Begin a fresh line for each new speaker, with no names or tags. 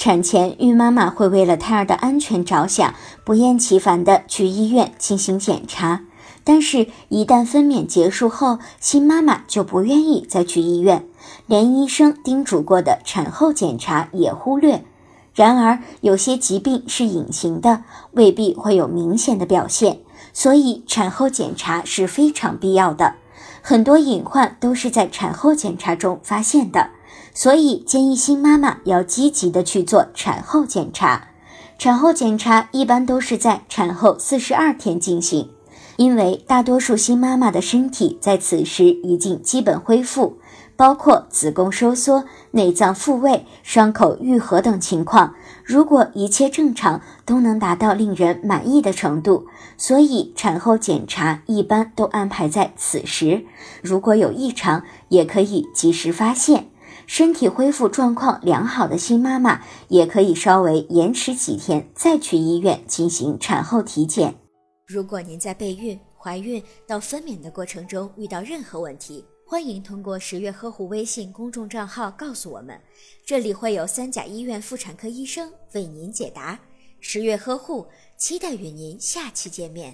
产前孕妈妈会为了胎儿的安全着想，不厌其烦地去医院进行检查。但是，一旦分娩结束后，新妈妈就不愿意再去医院，连医生叮嘱过的产后检查也忽略。然而，有些疾病是隐形的，未必会有明显的表现，所以产后检查是非常必要的。很多隐患都是在产后检查中发现的，所以建议新妈妈要积极的去做产后检查。产后检查一般都是在产后四十二天进行。因为大多数新妈妈的身体在此时已经基本恢复，包括子宫收缩、内脏复位、伤口愈合等情况，如果一切正常，都能达到令人满意的程度。所以产后检查一般都安排在此时。如果有异常，也可以及时发现。身体恢复状况良好的新妈妈，也可以稍微延迟几天再去医院进行产后体检。
如果您在备孕、怀孕到分娩的过程中遇到任何问题，欢迎通过十月呵护微信公众账号告诉我们，这里会有三甲医院妇产科医生为您解答。十月呵护，期待与您下期见面。